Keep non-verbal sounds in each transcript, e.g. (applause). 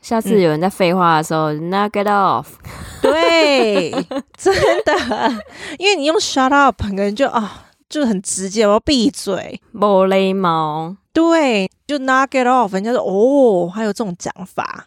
下次有人在废话的时候、嗯、，knock it off。(laughs) 对，(laughs) 真的，因为你用 shut up，可能就啊、哦，就很直接，我要闭嘴，无礼貌。对，就 knock it off，人家说哦，还有这种讲法。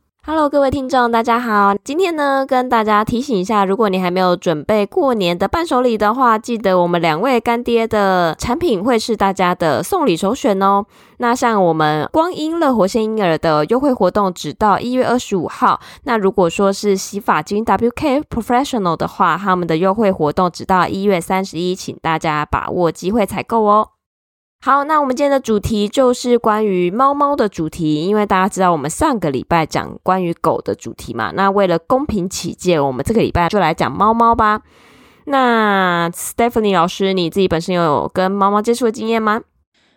Hello，各位听众，大家好。今天呢，跟大家提醒一下，如果你还没有准备过年的伴手礼的话，记得我们两位干爹的产品会是大家的送礼首选哦。那像我们光阴乐活鲜婴儿的优惠活动，只到一月二十五号。那如果说是洗发精 WK Professional 的话，他们的优惠活动只到一月三十一，请大家把握机会采购哦。好，那我们今天的主题就是关于猫猫的主题，因为大家知道我们上个礼拜讲关于狗的主题嘛，那为了公平起见，我们这个礼拜就来讲猫猫吧。那 Stephanie 老师，你自己本身有跟猫猫接触的经验吗？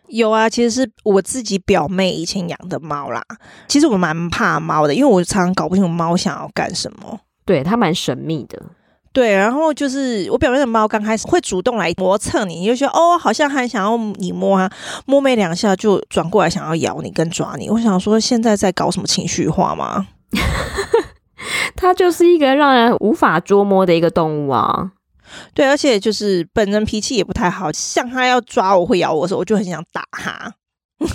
有啊，其实是我自己表妹以前养的猫啦。其实我蛮怕猫的，因为我常常搞不清楚猫想要干什么，对，它蛮神秘的。对，然后就是我表妹的猫刚开始会主动来磨蹭你，你就觉得哦，好像还想要你摸啊，摸没两下就转过来想要咬你跟抓你。我想说，现在在搞什么情绪化吗？(laughs) 它就是一个让人无法捉摸的一个动物啊。对，而且就是本人脾气也不太好，像它要抓我会咬我的时候，我就很想打它，(laughs) 就会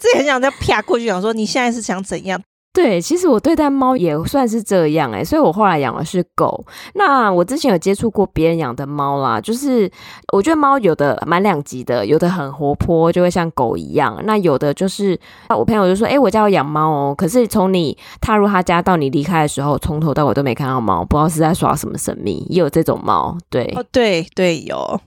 自己很想再啪过去，想说你现在是想怎样？对，其实我对待猫也算是这样诶，所以我后来养的是狗。那我之前有接触过别人养的猫啦，就是我觉得猫有的蛮两极的，有的很活泼，就会像狗一样；那有的就是，我朋友就说：“诶，我家有养猫哦。”可是从你踏入他家到你离开的时候，从头到尾都没看到猫，不知道是在耍什么神秘。也有这种猫，对，哦，对对，有。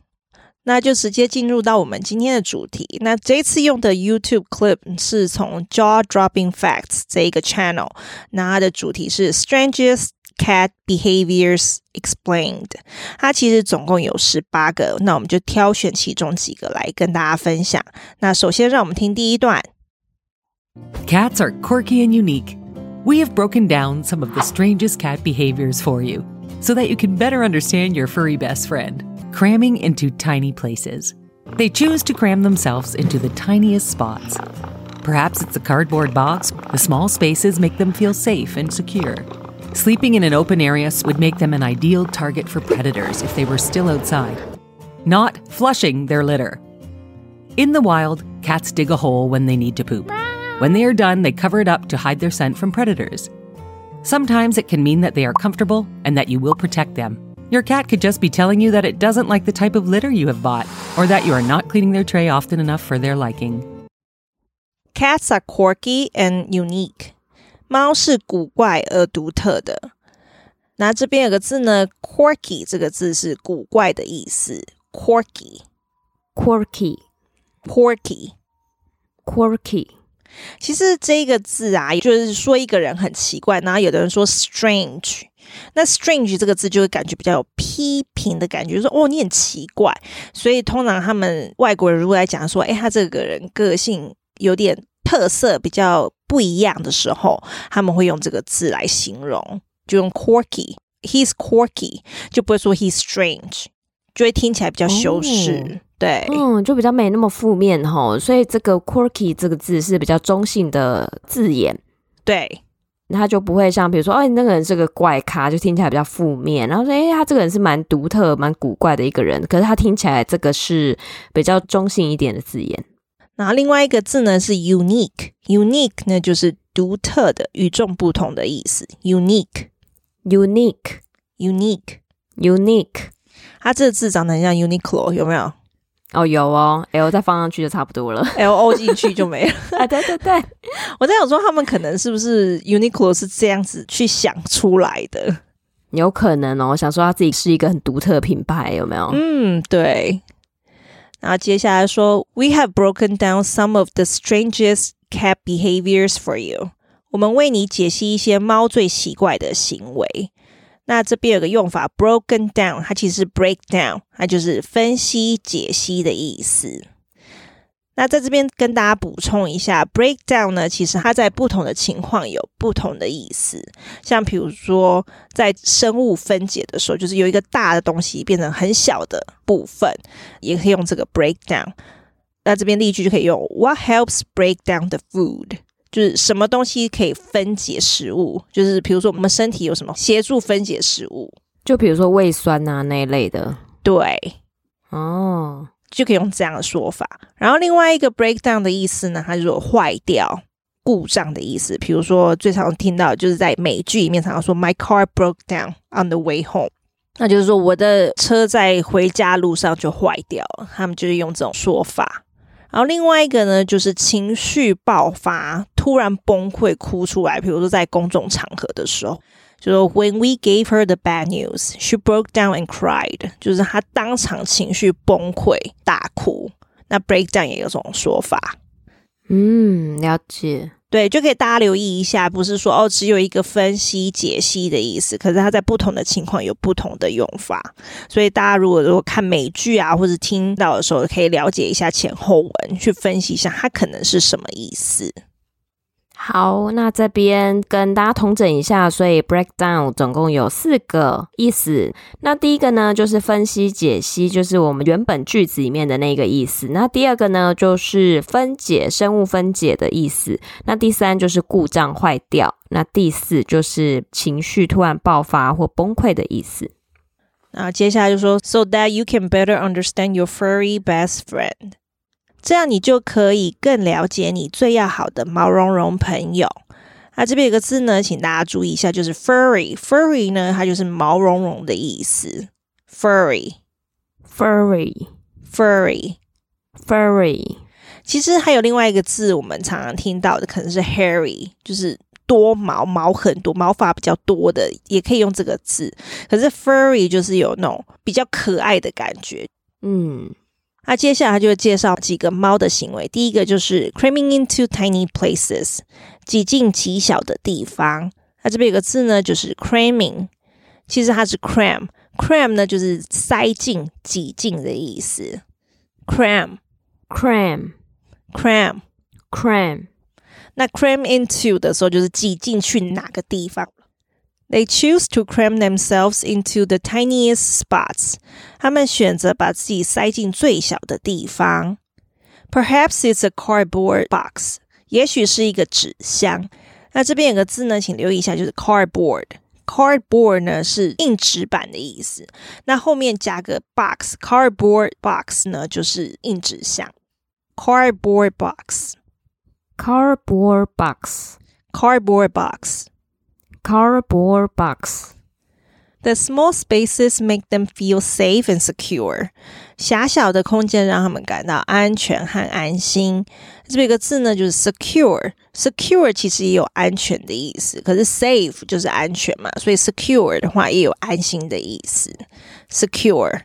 那就直接进入到我们今天的主题。那这一次用的 YouTube clip 是从 Jaw Dropping Facts 这一个 channel，那它的主题是 Strangest Cat Behaviors Explained。它其实总共有十八个，那我们就挑选其中几个来跟大家分享。那首先让我们听第一段。Cats are quirky and unique. We have broken down some of the strangest cat behaviors for you, so that you can better understand your furry best friend. Cramming into tiny places. They choose to cram themselves into the tiniest spots. Perhaps it's a cardboard box. The small spaces make them feel safe and secure. Sleeping in an open area would make them an ideal target for predators if they were still outside. Not flushing their litter. In the wild, cats dig a hole when they need to poop. When they are done, they cover it up to hide their scent from predators. Sometimes it can mean that they are comfortable and that you will protect them. Your cat could just be telling you that it doesn't like the type of litter you have bought, or that you are not cleaning their tray often enough for their liking. Cats are quirky and unique. 猫是古怪而独特的。那这边有个字呢，quirky 这个字是古怪的意思。quirky，quirky，quirky，quirky。其实这个字啊，就是说一个人很奇怪，然后有的人说 strange。 那 strange 这个字就会感觉比较有批评的感觉，就是、说哦，你很奇怪。所以通常他们外国人如果来讲说，哎，他这个人个性有点特色，比较不一样的时候，他们会用这个字来形容，就用 quirky，he's quirky，就不会说 he's strange，就会听起来比较修饰。哦、对，嗯，就比较没那么负面哈。所以这个 quirky 这个字是比较中性的字眼，对。他就不会像，比如说，哦，你那个人是个怪咖，就听起来比较负面。然后说，哎，他这个人是蛮独特、蛮古怪的一个人。可是他听起来这个是比较中性一点的字眼。然后另外一个字呢是 unique，unique 呢就是独特的、与众不同的意思。unique，unique，unique，unique。它这个字长得很像 Uniqlo，有没有？哦，有哦，L 再放上去就差不多了，(laughs) L O 进去就没了。(laughs) 啊，对对对，(laughs) 我在想说，他们可能是不是 Uniqlo 是这样子去想出来的？有可能哦，我想说他自己是一个很独特的品牌，有没有？嗯，对。然后接下来说，We have broken down some of the strangest cat behaviors for you。我们为你解析一些猫最奇怪的行为。那这边有个用法，broken down，它其实是 break down，它就是分析、解析的意思。那在这边跟大家补充一下，breakdown 呢，其实它在不同的情况有不同的意思。像比如说，在生物分解的时候，就是有一个大的东西变成很小的部分，也可以用这个 breakdown。那这边例句就可以用 What helps break down the food？就是什么东西可以分解食物？就是比如说我们身体有什么协助分解食物？就比如说胃酸啊那一类的。对，哦。就可以用这样的说法。然后另外一个 breakdown 的意思呢，它就是坏掉、故障的意思。比如说最常听到就是在美剧里面常常说 My car broke down on the way home，那就是说我的车在回家路上就坏掉了。他们就是用这种说法。然后另外一个呢，就是情绪爆发，突然崩溃哭出来。比如说在公众场合的时候。就说 When we gave her the bad news, she broke down and cried。就是她当场情绪崩溃大哭。那 breakdown 也有这种说法。嗯，了解。对，就可以大家留意一下，不是说哦，只有一个分析解析的意思，可是它在不同的情况有不同的用法。所以大家如果如果看美剧啊，或者听到的时候，可以了解一下前后文，去分析一下它可能是什么意思。好，那这边跟大家统整一下，所以 breakdown 总共有四个意思。那第一个呢，就是分析解析，就是我们原本句子里面的那个意思。那第二个呢，就是分解生物分解的意思。那第三就是故障坏掉。那第四就是情绪突然爆发或崩溃的意思。那接下来就说，so that you can better understand your furry best friend。这样你就可以更了解你最要好的毛茸茸朋友。那这边有个字呢，请大家注意一下，就是 furry。furry 呢，它就是毛茸茸的意思。furry，furry，furry，furry。其实还有另外一个字，我们常常听到的可能是 hairy，就是多毛，毛很多，毛发比较多的，也可以用这个字。可是 furry 就是有那种比较可爱的感觉，嗯。那接下来就会介绍几个猫的行为。第一个就是 cramming into tiny places，挤进极小的地方。那这边有个字呢，就是 cramming，其实它是 cram，cram 呢就是塞进、挤进的意思。cram，cram，cram，cram。那 cram into 的时候就是挤进去哪个地方 ？They choose to cram themselves into the tiniest spots. 他们选择把自己塞进最小的地方。Perhaps it's a cardboard box. 也许是一个纸箱。那这边有个字呢，请留意一下，就是 cardboard。cardboard 呢是硬纸板的意思。那后面加个 box，cardboard box 呢就是硬纸箱。cardboard box，cardboard box，cardboard box。 Cardboard box. The small spaces make them feel safe and secure. 狭小的空间让他们感到安全和安心。这边有个字呢，就是 secure。secure 其实也有安全的意思，可是 safe 就是安全嘛，所以 secure 的话也有安心的意思。secure,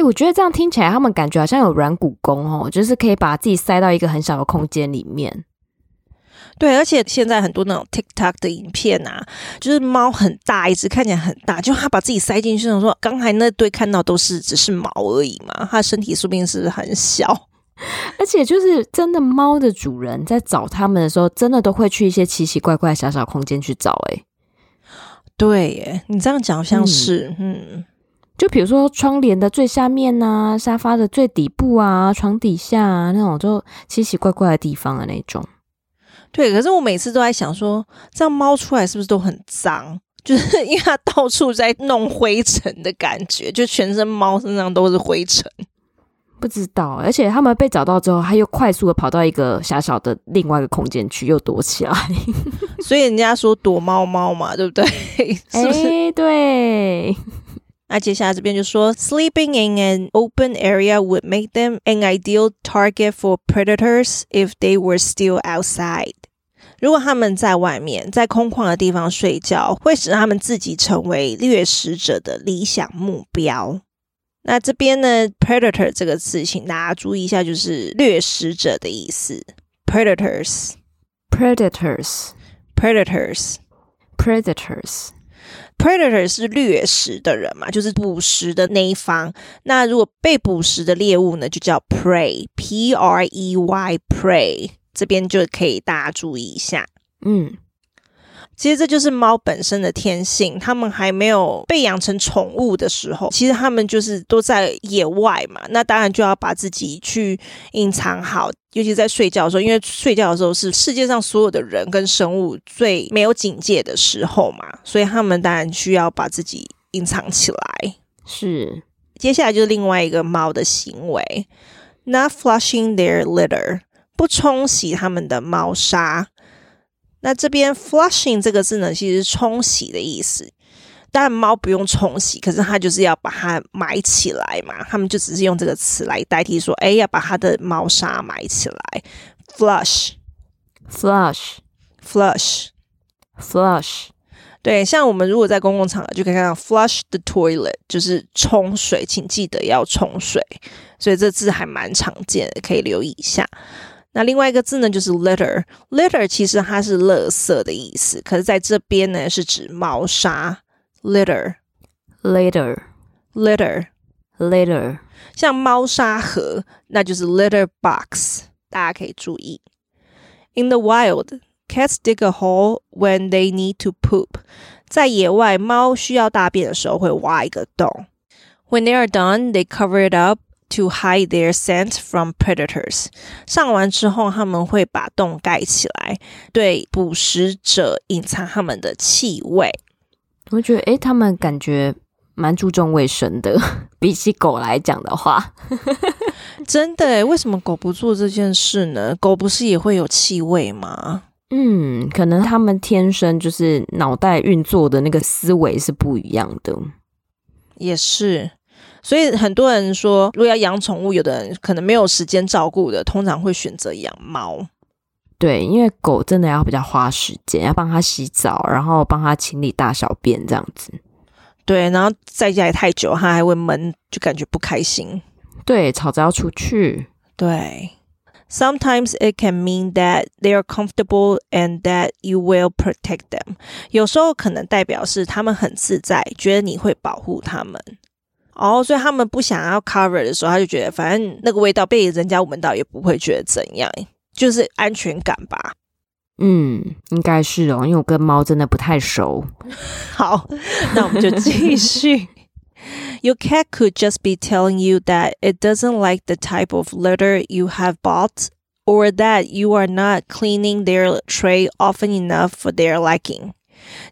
欸，我觉得这样听起来，他们感觉好像有软骨功哦，就是可以把自己塞到一个很小的空间里面。对，而且现在很多那种 TikTok 的影片啊，就是猫很大一只，看起来很大，就它把自己塞进去，想说刚才那堆看到都是只是毛而已嘛，它身体说不定是很小。(laughs) 而且就是真的，猫的主人在找它们的时候，真的都会去一些奇奇怪怪小小空间去找。哎，对耶，你这样讲好像是，嗯。嗯就比如说窗帘的最下面啊，沙发的最底部啊，床底下啊，那种就奇奇怪怪的地方的那种。对，可是我每次都在想说，这样猫出来是不是都很脏？就是 (laughs) 因为它到处在弄灰尘的感觉，就全身猫身上都是灰尘。不知道，而且他们被找到之后，它又快速的跑到一个狭小的另外一个空间去，又躲起来。所以人家说躲猫猫嘛，对不对？(laughs) 是不是？欸，对。那接下来这边就说，sleeping in an open area would make them an ideal target for predators if they were still outside。 如果他们在外面，在空旷的地方睡觉，会使他们自己成为掠食者的理想目标。那这边呢，predator 这个词，请大家注意一下，就是掠食者的意思。predators，predators，predators。 Predator 是掠食的人嘛，就是捕食的那一方。那如果被捕食的猎物呢，就叫 prey，P R E Y，prey。这边就可以大家注意一下。嗯，其实这就是猫本身的天性。它们还没有被养成宠物的时候，其实它们就是都在野外嘛。那当然就要把自己去隐藏好。尤其在睡觉的时候，因为睡觉的时候是世界上所有的人跟生物最没有警戒的时候嘛，所以他们当然需要把自己隐藏起来。是，接下来就是另外一个猫的行为，not flushing their litter，不冲洗他们的猫砂。那这边 flushing 这个字呢，其实是冲洗的意思。但猫不用冲洗，可是它就是要把它埋起来嘛。他们就只是用这个词来代替说，哎，要把它的猫砂埋起来。Flush，flush，flush。对，像我们如果在公共场合，就可以看到 flush the toilet，就是冲水，请记得要冲水。所以这字还蛮常见的，可以留意一下。那另外一个字呢，就是 litter。litter 其实它是垃圾的意思，可是在这边呢，是指猫砂。litter, litter, litter, litter，像猫砂盒，那就是 litter box。大家可以注意。In the wild, cats dig a hole when they need to poop。在野外，猫需要大便的时候会挖一个洞。When they are done, they cover it up to hide their scent from predators。上完之后，他们会把洞盖起来，对捕食者隐藏他们的气味。我觉得，诶，他们感觉蛮注重卫生的，(laughs) 比起狗来讲的话，真的，为什么狗不做这件事呢？狗不是也会有气味吗？嗯，可能他们天生就是脑袋运作的那个思维是不一样的，也是。所以很多人说，如果要养宠物，有的人可能没有时间照顾的，通常会选择养猫。对，因为狗真的要比较花时间，要帮它洗澡，然后帮它清理大小便这样子。对，然后在家里太久，它还会闷，就感觉不开心。对，吵着要出去。对，Sometimes it can mean that they are comfortable and that you will protect them。有时候可能代表是他们很自在，觉得你会保护他们。哦，所以他们不想要 cover 的时候，他就觉得反正那个味道被人家闻到也不会觉得怎样。就是安全感吧，嗯，应该是哦，因为我跟猫真的不太熟。好，那我们就继续。 Your cat (laughs) (laughs) could just be telling you that it doesn't like the type of litter you have bought, or that you are not cleaning their tray often enough for their liking。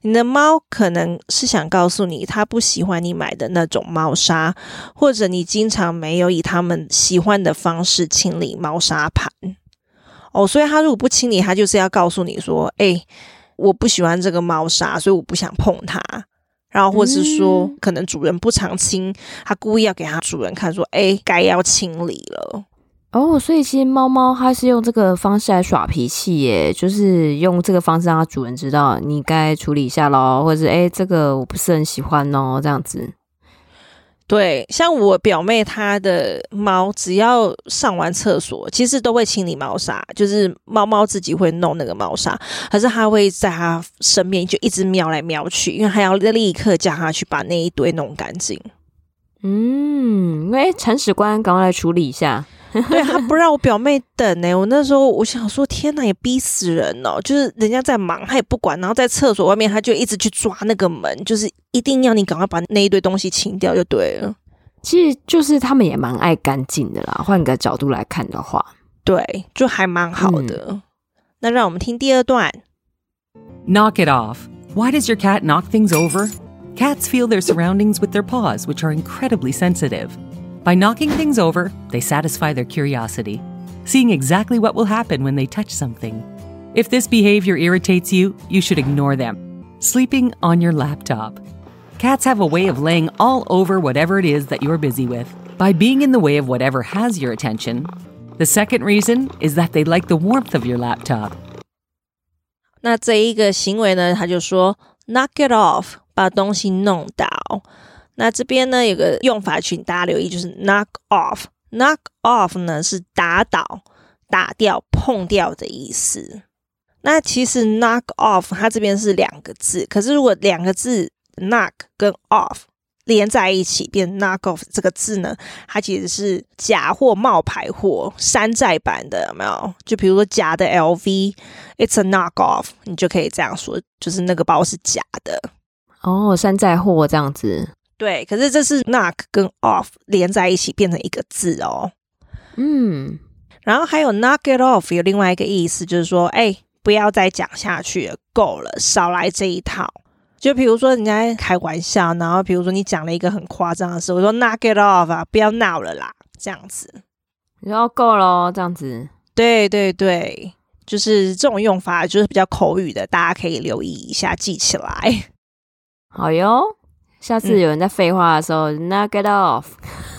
你的猫可能是想告诉你，它不喜欢你买的那种猫砂，或者你经常没有以它们喜欢的方式清理猫砂盘。哦，所以它如果不清理，它就是要告诉你说：“哎、欸，我不喜欢这个猫砂，所以我不想碰它。”然后或是说，嗯、可能主人不常清，它故意要给它主人看，说：“哎、欸，该要清理了。”哦，所以其实猫猫它是用这个方式来耍脾气耶，就是用这个方式让它主人知道你该处理一下喽，或者是哎、欸，这个我不是很喜欢哦，这样子。对，像我表妹她的猫，只要上完厕所，其实都会清理猫砂，就是猫猫自己会弄那个猫砂，可是它会在它身边就一直瞄来瞄去，因为它要立刻叫它去把那一堆弄干净。嗯，哎，铲屎官，赶快来处理一下。(laughs) 对，他不让我表妹等呢、欸。我那时候我想说，天哪，也逼死人哦！就是人家在忙，他也不管，然后在厕所外面，他就一直去抓那个门，就是一定要你赶快把那一堆东西清掉就对了。其实就是他们也蛮爱干净的啦。换个角度来看的话，对，就还蛮好的。嗯、那让我们听第二段。Knock it off. Why does your cat knock things over? Cats feel their surroundings with their paws, which are incredibly sensitive. By knocking things over, they satisfy their curiosity, seeing exactly what will happen when they touch something. If this behavior irritates you, you should ignore them. Sleeping on your laptop. Cats have a way of laying all over whatever it is that you're busy with by being in the way of whatever has your attention. The second reason is that they like the warmth of your laptop. 那这一个行为呢，他就说 knock it off，把东西弄倒。 那这边呢有个用法，请大家留意，就是 knock off。knock off 呢是打倒、打掉、碰掉的意思。那其实 knock off 它这边是两个字，可是如果两个字 knock 跟 off 连在一起变 knock off 这个字呢，它其实是假货、冒牌货、山寨版的，有没有？就比如说假的 LV，it's a knock off，你就可以这样说，就是那个包是假的。哦，山寨货这样子。对，可是这是 knock 跟 off 连在一起变成一个字哦。嗯，然后还有 knock it off 有另外一个意思，就是说，哎，不要再讲下去了，够了，少来这一套。就比如说人家开玩笑，然后比如说你讲了一个很夸张的事，我说 knock it off 啊，不要闹了啦，这样子，你说够了，这样子，对对对，就是这种用法，就是比较口语的，大家可以留意一下，记起来。好哟，下次有人在废话的时候、嗯、knock it off，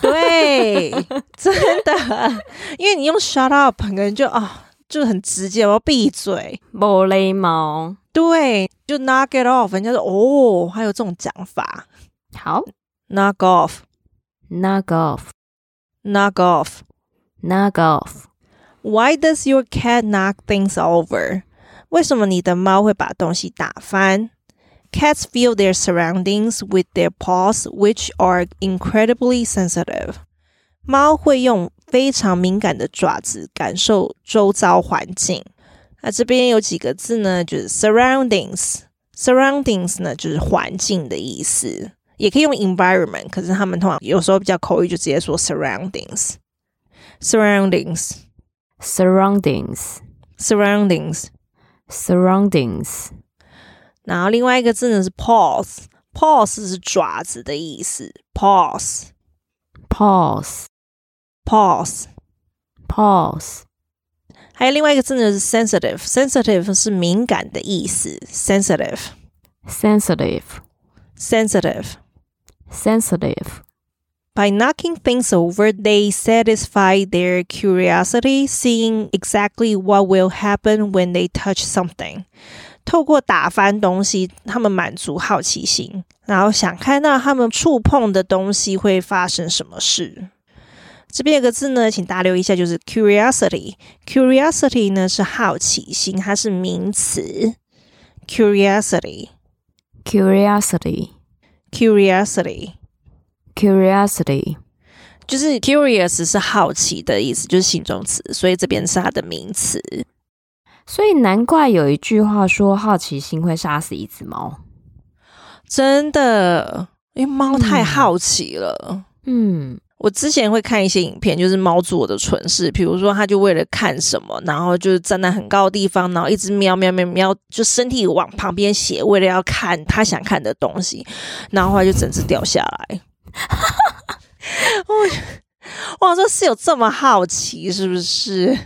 对，真的，因为你用 shut up，可能就啊、哦，就很直接，我要闭嘴，没礼貌。对，就 knock it off，人家说哦，还有这种讲法。好，knock off，knock off，knock off，knock off。Why does your cat knock things over？为什么你的猫会把东西打翻 ？Cats feel their surroundings with their paws, which are incredibly sensitive。猫会用非常敏感的爪子感受周遭环境。那这边有几个字呢？就是 surroundings，surroundings 呢就是环境的意思，也可以用 environment，可是他们通常有时候比较口语，就直接说 surroundings，surroundings，surroundings，surroundings。 然后另外一个字呢是 paws，paws 是爪子的意思，paws，paws，paws，paws。还有另外一个字呢是 sensitive，sensitive 是敏感的意思，sensitive，sensitive，sensitive，sensitive。By knocking things over, they satisfy their curiosity, seeing exactly what will happen when they touch something。 透过打翻东西，他们满足好奇心，然后想看到他们触碰的东西会发生什么事。这边有个字呢，请大家留意一下，就是 curiosity。curiosity 呢是好奇心，它是名词。curiosity，curiosity，curiosity，curiosity，就是 curious 是好奇的意思，就是形容词，所以这边是它的名词。所以难怪有一句话说，好奇心会杀死一只猫。真的，因为猫太好奇了。嗯。嗯我之前会看一些影片，就是猫做的蠢事，比如说它就为了看什么，然后就站在很高的地方，然后一直喵喵喵喵，就身体往旁边斜，为了要看它想看的东西，然后后来就整只掉下来。我 (laughs) 哇，这是有这么好奇是不是？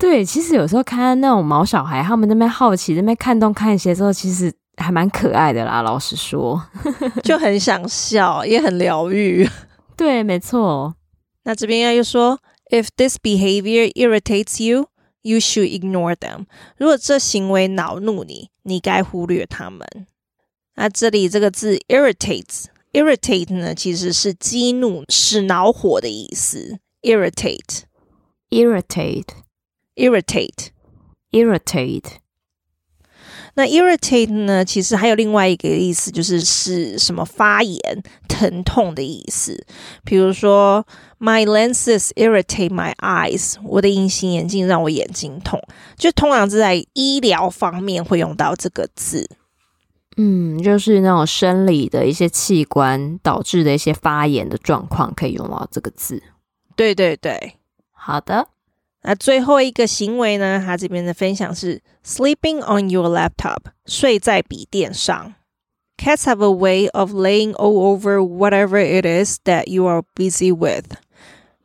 对，其实有时候看那种毛小孩，他们那边好奇，那边看东看西的时候，其实还蛮可爱的啦。老实说，(laughs) 就很想笑，也很疗愈。(laughs) 对，没错。那这边又说，If this behavior irritates you, you should ignore them。如果这行为恼怒你，你该忽略他们。那这里这个字 irritates，irritate 呢，其实是激怒、使恼火的意思。irritate，irritate，irritate，irritate。那 irritate 呢，其实还有另外一个意思，就是是什么发炎、疼痛的意思。比如说，My lenses irritate my eyes，我的隐形眼镜让我眼睛痛。就通常是在医疗方面会用到这个字。嗯，就是那种生理的一些器官导致的一些发炎的状况，可以用到这个字。对对对，好的。那最后一个行为呢？他这边的分享是 sleeping on your laptop，睡在笔电上。Cats have a way of laying all over whatever it is that you are busy with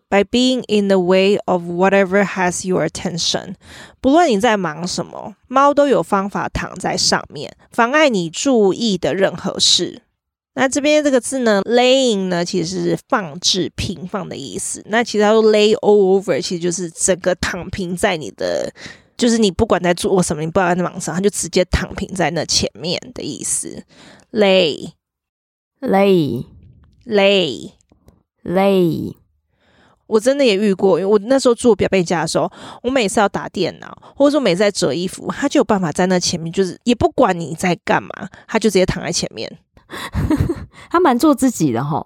by being in the way of whatever has your attention。不论你在忙什么，猫都有方法躺在上面，妨碍你注意的任何事。那这边这个字呢，laying 呢，其实是放置、平放的意思。那其实它说 lay all over，其实就是整个躺平在你的就是你不管在做什么，你不管在忙什么，他就直接躺平在那前面的意思。lay lay lay，lay，。我真的也遇过，因为我那时候做表妹家的时候，我每次要打电脑，或者说每次在折衣服，他就有办法在那前面，就是也不管你在干嘛，他就直接躺在前面。(laughs) 他蛮做自己的哈。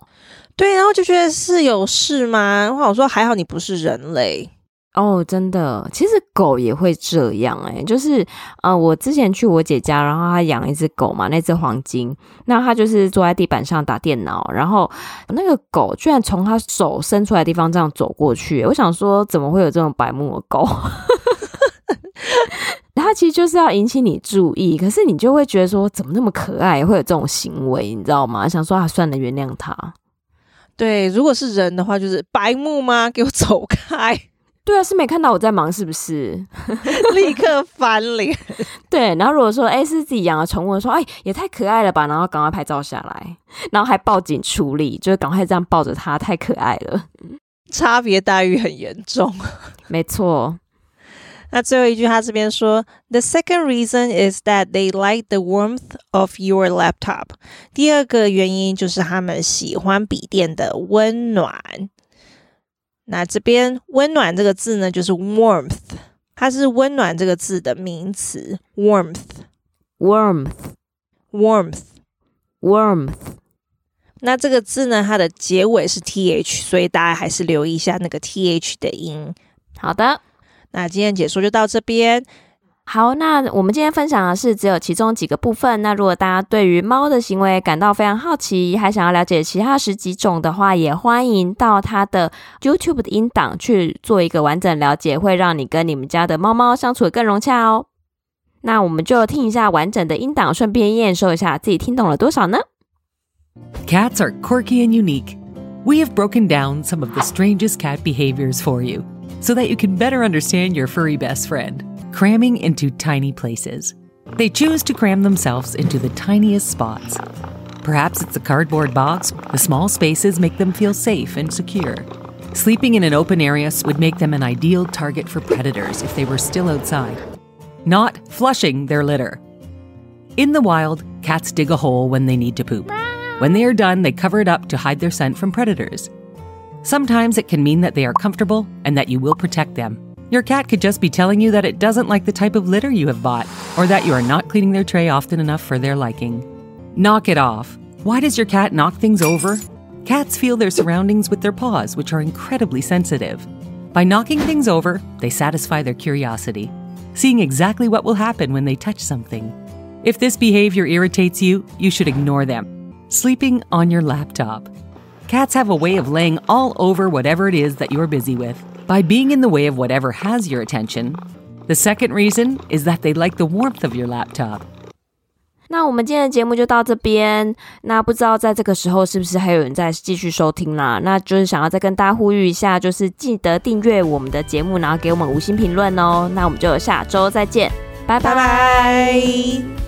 对，然后就觉得是有事吗？我说还好你不是人类。哦，真的，其实狗也会这样哎、欸，就是呃，我之前去我姐家，然后她养一只狗嘛，那只黄金，那她就是坐在地板上打电脑，然后那个狗居然从她手伸出来的地方这样走过去，我想说怎么会有这种白目的狗？它其实就是要引起你注意，可是你就会觉得说怎么那么可爱，会有这种行为，你知道吗？想说啊，算了，原谅他。对，如果是人的话，就是白目吗？给我走开。对啊，是没看到我在忙，是不是？(laughs) (laughs) 立刻翻脸。对，然后如果说哎是自己养的宠物，说哎也太可爱了吧，然后赶快拍照下来，然后还报警处理，就是赶快这样抱着它，太可爱了。差别待遇很严重，(laughs) 没错。那最后一句，他这边说：“The second reason is that they like the warmth of your laptop。”第二个原因就是他们喜欢笔电的温暖。那这边“温暖”这个字呢，就是 warmth，它是“温暖”这个字的名词，warmth，warmth，warmth，warmth。那这个字呢，它的结尾是 th，所以大家还是留意一下那个 th 的音。好的， 那今天解说就到这边。好，那我们今天分享的是只有其中几个部分。那如果大家对于猫的行为感到非常好奇，还想要了解其他十几种的话，也欢迎到它的 YouTube 的音档去做一个完整了解，会让你跟你们家的猫猫相处得更融洽哦。那我们就听一下完整的音档，顺便验收一下自己听懂了多少呢？Cats are quirky and unique. We have broken down some of the strangest cat behaviors for you, so that you can better understand your furry best friend. Cramming into tiny places. They choose to cram themselves into the tiniest spots. Perhaps it's a cardboard box. The small spaces make them feel safe and secure. Sleeping in an open area would make them an ideal target for predators if they were still outside. Not flushing their litter. In the wild, cats dig a hole when they need to poop. When they are done, they cover it up to hide their scent from predators. Sometimes it can mean that they are comfortable and that you will protect them. Your cat could just be telling you that it doesn't like the type of litter you have bought, or that you are not cleaning their tray often enough for their liking. Knock it off. Why does your cat knock things over? Cats feel their surroundings with their paws, which are incredibly sensitive. By knocking things over, they satisfy their curiosity, seeing exactly what will happen when they touch something. If this behavior irritates you, you should ignore them. Sleeping on your laptop. Cats have a way of laying all over whatever it is that you're busy with by being in the way of whatever has your attention. The second reason is that they like the warmth of your laptop. 那我们今天的节目就到这边。那不知道在这个时候是不是还有人在继续收听啦？那就是想要再跟大家呼吁一下，就是记得订阅我们的节目，然后给我们五星评论哦。那我们就下周再见，拜拜。Bye bye